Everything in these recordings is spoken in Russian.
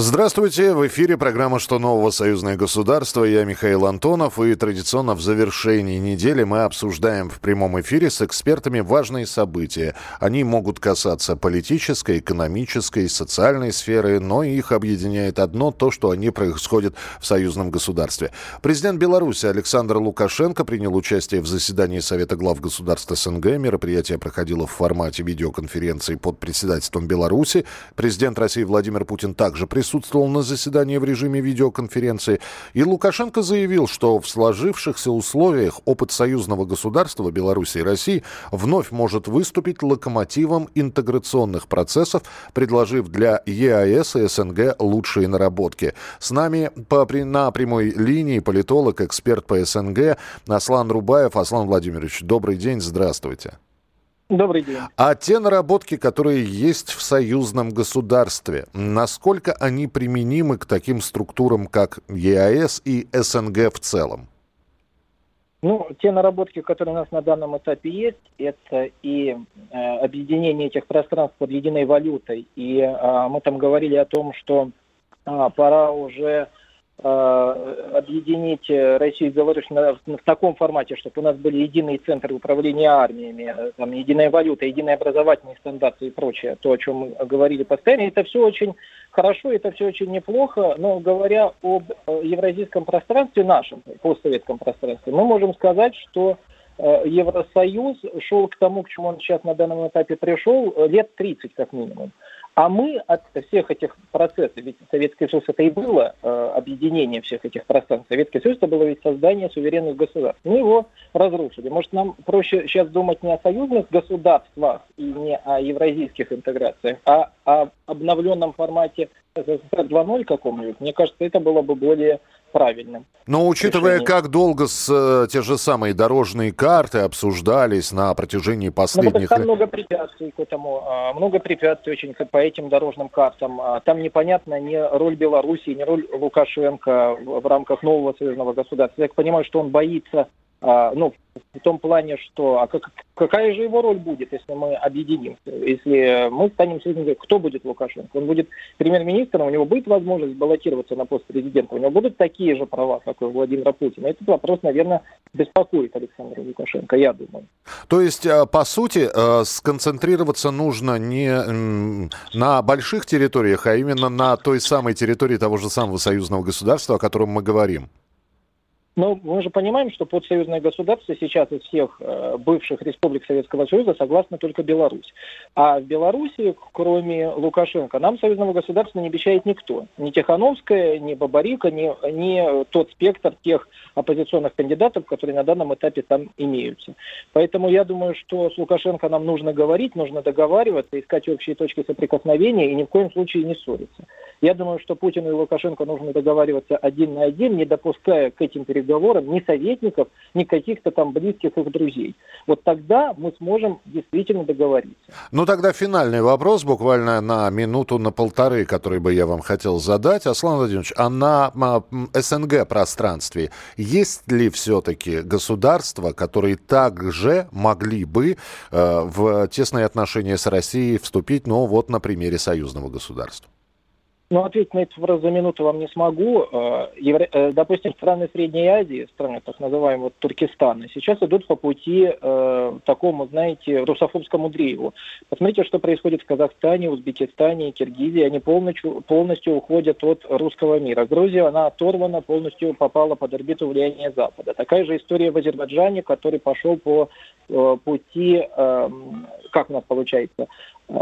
Здравствуйте, в эфире программа «Что нового? Союзное государство». Я Михаил Антонов, и традиционно в завершении недели мы обсуждаем в прямом эфире с экспертами важные события. Они могут касаться политической, экономической, социальной сферы, но их объединяет одно – то, что они происходят в союзном государстве. Президент Беларуси Александр Лукашенко принял участие в заседании Совета глав государств СНГ. Мероприятие проходило в формате видеоконференции под председательством Беларуси. Президент России Владимир Путин также присутствовал присутствовал на заседании в режиме видеоконференции, и Лукашенко заявил, что в сложившихся условиях опыт союзного государства Беларуси и России вновь может выступить локомотивом интеграционных процессов, предложив для ЕАЭС и СНГ лучшие наработки. С нами по, на прямой линии политолог, эксперт по СНГ Аслан Рубаев. Аслан Владимирович, добрый день, здравствуйте. Добрый день. А те наработки, которые есть в союзном государстве, насколько они применимы к таким структурам, как ЕАЭС и СНГ в целом? Ну, те наработки, которые у нас на данном этапе есть, это и э, объединение этих пространств под единой валютой. И э, мы там говорили о том, что э, пора уже объединить э, Россию и Беларусь в таком формате, чтобы у нас были единые центры управления армиями, э, там, единая валюта, единые образовательные стандарты и прочее, то, о чем мы говорили постоянно. Это все очень хорошо, это все очень неплохо, но говоря об евразийском пространстве нашем, постсоветском пространстве, мы можем сказать, что Евросоюз шел к тому, к чему он сейчас на данном этапе пришел, лет 30 как минимум. А мы от всех этих процессов, ведь Советский Союз это и было э, объединение всех этих пространств. Советский Союз это было ведь создание суверенных государств. Мы его разрушили. Может, нам проще сейчас думать не о союзных государствах и не о евразийских интеграциях, а о обновленном формате СССР 2.0 каком-нибудь. Мне кажется, это было бы более правильным. Но учитывая, решением. как долго с, э, те же самые дорожные карты обсуждались на протяжении последних... Ну, там много препятствий к этому, а, много препятствий очень по этим дорожным картам. А, там непонятна ни роль Белоруссии, ни роль Лукашенко в рамках нового союзного государства. Я понимаю, что он боится а, ну, в том плане, что а как, какая же его роль будет, если мы объединимся? Если мы станем союзниками, кто будет Лукашенко? Он будет премьер-министром, у него будет возможность баллотироваться на пост президента, у него будут такие же права, как у Владимира Путина. Этот вопрос, наверное, беспокоит Александра Лукашенко, я думаю. То есть, а, по сути, а, сконцентрироваться нужно не на больших территориях, а именно на той самой территории того же самого союзного государства, о котором мы говорим? Но мы же понимаем, что подсоюзное государство сейчас из всех э, бывших республик Советского Союза согласна только Беларусь. А в Беларуси, кроме Лукашенко, нам союзного государства не обещает никто. Ни Тихановская, ни Бабарика, ни, ни тот спектр тех оппозиционных кандидатов, которые на данном этапе там имеются. Поэтому я думаю, что с Лукашенко нам нужно говорить, нужно договариваться, искать общие точки соприкосновения и ни в коем случае не ссориться. Я думаю, что Путину и Лукашенко нужно договариваться один на один, не допуская к этим переговорам ни советников, ни каких-то там близких их друзей. Вот тогда мы сможем действительно договориться. Ну тогда финальный вопрос, буквально на минуту, на полторы, который бы я вам хотел задать. Аслан Владимирович, а на СНГ пространстве есть ли все-таки государства, которые также могли бы э, в тесные отношения с Россией вступить, ну вот на примере союзного государства? Ну, ответить на вопрос за минуту вам не смогу. Э. Э, допустим, страны Средней Азии, страны так называемого Туркестана, сейчас идут по пути э, такому, знаете, русофобскому дрейву. Посмотрите, что происходит в Казахстане, Узбекистане, Киргизии. Они полностью, полностью уходят от русского мира. Грузия, она оторвана, полностью попала под орбиту влияния Запада. Такая же история в Азербайджане, который пошел по э, пути, э, как у нас получается,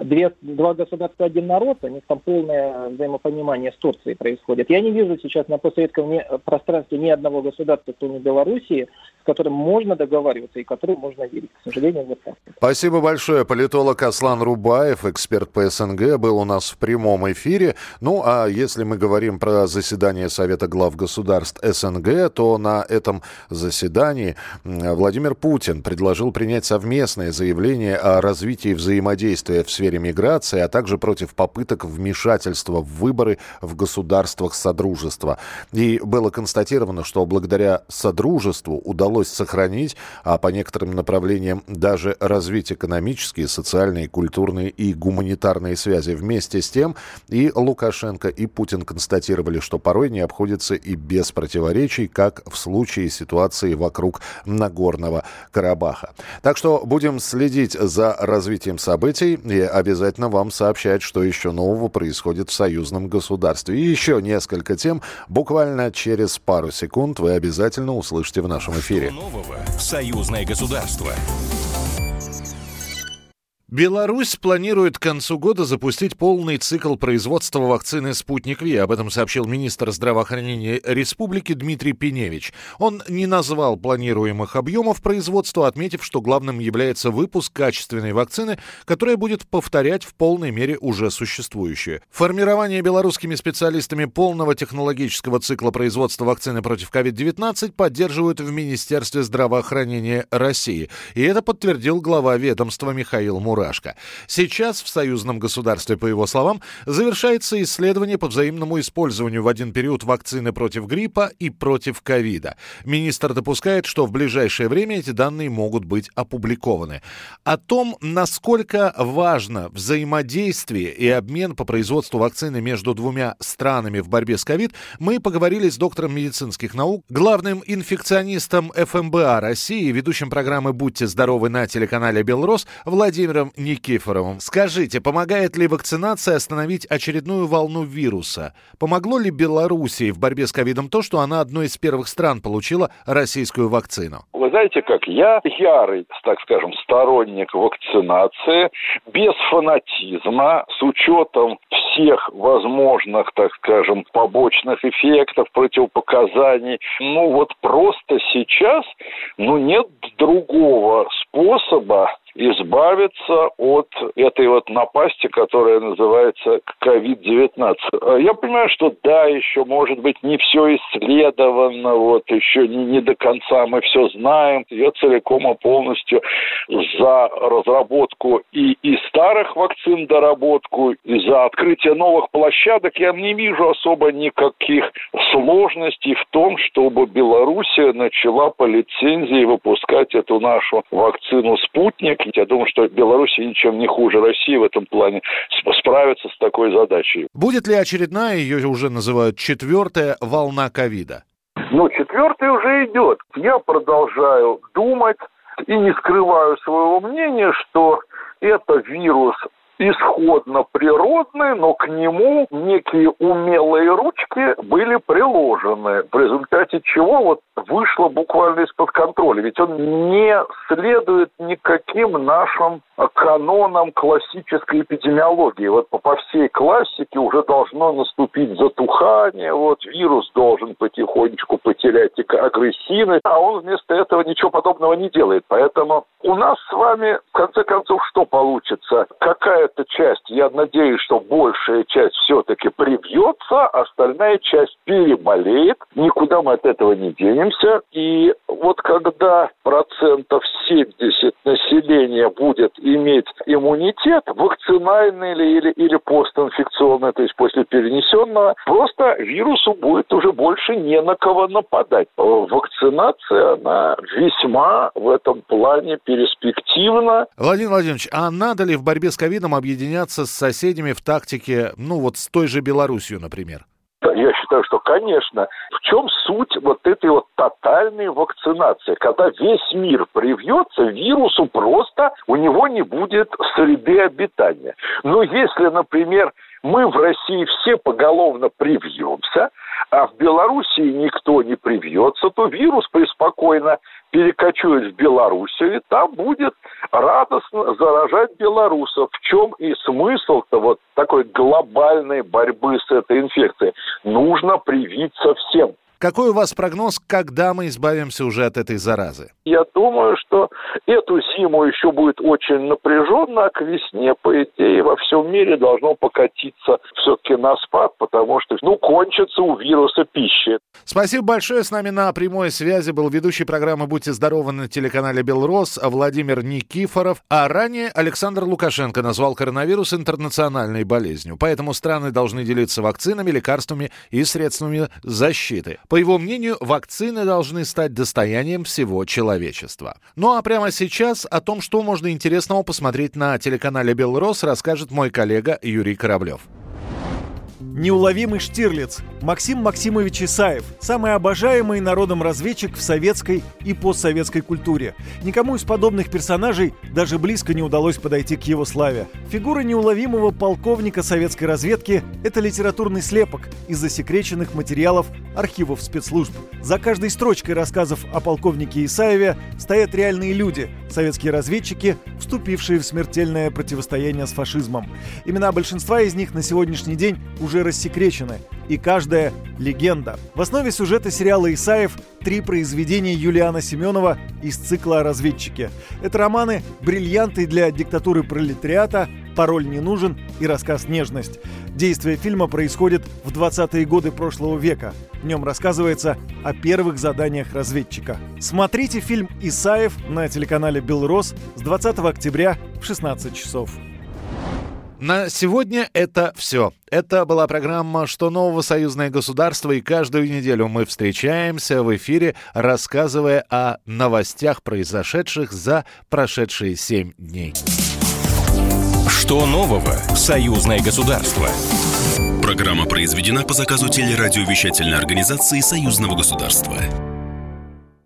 две, два государства, один народ, у них там полное взаимопонимание с Турцией происходит. Я не вижу сейчас на постсоветском пространстве ни одного государства, кроме Белоруссии, которым можно договариваться и которым можно верить. К сожалению, вот так. Спасибо большое. Политолог Аслан Рубаев, эксперт по СНГ, был у нас в прямом эфире. Ну, а если мы говорим про заседание Совета глав государств СНГ, то на этом заседании Владимир Путин предложил принять совместное заявление о развитии взаимодействия в сфере миграции, а также против попыток вмешательства в выборы в государствах Содружества. И было констатировано, что благодаря Содружеству удалось удалось сохранить, а по некоторым направлениям даже развить экономические, социальные, культурные и гуманитарные связи. Вместе с тем и Лукашенко, и Путин констатировали, что порой не обходится и без противоречий, как в случае ситуации вокруг Нагорного Карабаха. Так что будем следить за развитием событий и обязательно вам сообщать, что еще нового происходит в союзном государстве. И еще несколько тем буквально через пару секунд вы обязательно услышите в нашем эфире. Нового в союзное государство? Беларусь планирует к концу года запустить полный цикл производства вакцины «Спутник Ви». Об этом сообщил министр здравоохранения республики Дмитрий Пеневич. Он не назвал планируемых объемов производства, отметив, что главным является выпуск качественной вакцины, которая будет повторять в полной мере уже существующую. Формирование белорусскими специалистами полного технологического цикла производства вакцины против COVID-19 поддерживают в Министерстве здравоохранения России. И это подтвердил глава ведомства Михаил Мур «Мурашко». Сейчас в союзном государстве, по его словам, завершается исследование по взаимному использованию в один период вакцины против гриппа и против ковида. Министр допускает, что в ближайшее время эти данные могут быть опубликованы. О том, насколько важно взаимодействие и обмен по производству вакцины между двумя странами в борьбе с ковид, мы поговорили с доктором медицинских наук, главным инфекционистом ФМБА России, ведущим программы «Будьте здоровы» на телеканале «Белрос» Владимиром Виктором Никифоровым. Скажите, помогает ли вакцинация остановить очередную волну вируса? Помогло ли Белоруссии в борьбе с ковидом то, что она одной из первых стран получила российскую вакцину? Вы знаете как, я ярый, так скажем, сторонник вакцинации, без фанатизма, с учетом всех возможных, так скажем, побочных эффектов, противопоказаний. Ну вот просто сейчас, ну нет другого способа избавиться от этой вот напасти, которая называется COVID-19. Я понимаю, что да, еще, может быть, не все исследовано, вот еще не, не до конца мы все знаем. Я целиком и полностью за разработку и, и старых вакцин доработку, и за открытие новых площадок. Я не вижу особо никаких сложностей в том, чтобы Белоруссия начала по лицензии выпускать эту нашу вакцину «Спутник», я думаю, что Беларусь ничем не хуже России в этом плане справится с такой задачей. Будет ли очередная, ее уже называют четвертая волна ковида? Ну, четвертая уже идет. Я продолжаю думать и не скрываю своего мнения, что это вирус исходно природный, но к нему некие умелые ручки были приложены, в результате чего вот вышло буквально из-под контроля. Ведь он не следует никаким нашим канонам классической эпидемиологии. Вот по, по всей классике уже должно наступить затухание, вот вирус должен потихонечку потерять агрессивность, а он вместо этого ничего подобного не делает. Поэтому у нас с вами, в конце концов, что получится? Какая-то часть, я надеюсь, что большая часть все-таки привьется, остальная часть переболеет. Никуда мы от этого не денемся. И вот когда процентов 70 населения будет иметь иммунитет, вакцинальный или, или, или постинфекционный, то есть после перенесенного, просто вирусу будет уже больше не на кого нападать. Вакцинация, она весьма в этом плане перспективна. Владимир Владимирович, а надо ли в борьбе с ковидом объединяться с соседями в тактике, ну вот с той же Белоруссией, например? Я считаю, что, конечно, в чем суть вот этой вот тотальной вакцинации? Когда весь мир привьется, вирусу просто у него не будет среды обитания. Но если, например, мы в России все поголовно привьемся, а в Белоруссии никто не привьется, то вирус преспокойно перекочует в Белоруссию, и там будет радостно заражать белорусов. В чем и смысл-то вот такой глобальной борьбы с этой инфекцией? Нужно привиться всем. Какой у вас прогноз, когда мы избавимся уже от этой заразы? Я думаю, что эту зиму еще будет очень напряженно, а к весне, по идее, во всем мире должно покатиться все-таки на спад, потому что, ну, кончится у вируса пищи. Спасибо большое. С нами на прямой связи был ведущий программы «Будьте здоровы» на телеканале «Белрос» Владимир Никифоров. А ранее Александр Лукашенко назвал коронавирус интернациональной болезнью. Поэтому страны должны делиться вакцинами, лекарствами и средствами защиты. По его мнению, вакцины должны стать достоянием всего человечества. Ну а прямо сейчас о том, что можно интересного посмотреть на телеканале «Белрос», расскажет мой коллега Юрий Кораблев. Неуловимый Штирлиц. Максим Максимович Исаев. Самый обожаемый народом разведчик в советской и постсоветской культуре. Никому из подобных персонажей даже близко не удалось подойти к его славе. Фигура неуловимого полковника советской разведки – это литературный слепок из засекреченных материалов архивов спецслужб. За каждой строчкой рассказов о полковнике Исаеве стоят реальные люди – советские разведчики, вступившие в смертельное противостояние с фашизмом. Имена большинства из них на сегодняшний день уже рассекречены, и каждая — легенда. В основе сюжета сериала «Исаев» три произведения Юлиана Семенова из цикла о разведчике. Это романы «Бриллианты для диктатуры пролетариата», «Пароль не нужен» и рассказ «Нежность». Действие фильма происходит в 20-е годы прошлого века. В нем рассказывается о первых заданиях разведчика. Смотрите фильм «Исаев» на телеканале «Белрос» с 20 октября в 16 часов. На сегодня это все. Это была программа «Что нового? Союзное государство» и каждую неделю мы встречаемся в эфире, рассказывая о новостях, произошедших за прошедшие семь дней. Что нового? Союзное государство. Программа произведена по заказу телерадиовещательной организации Союзного государства.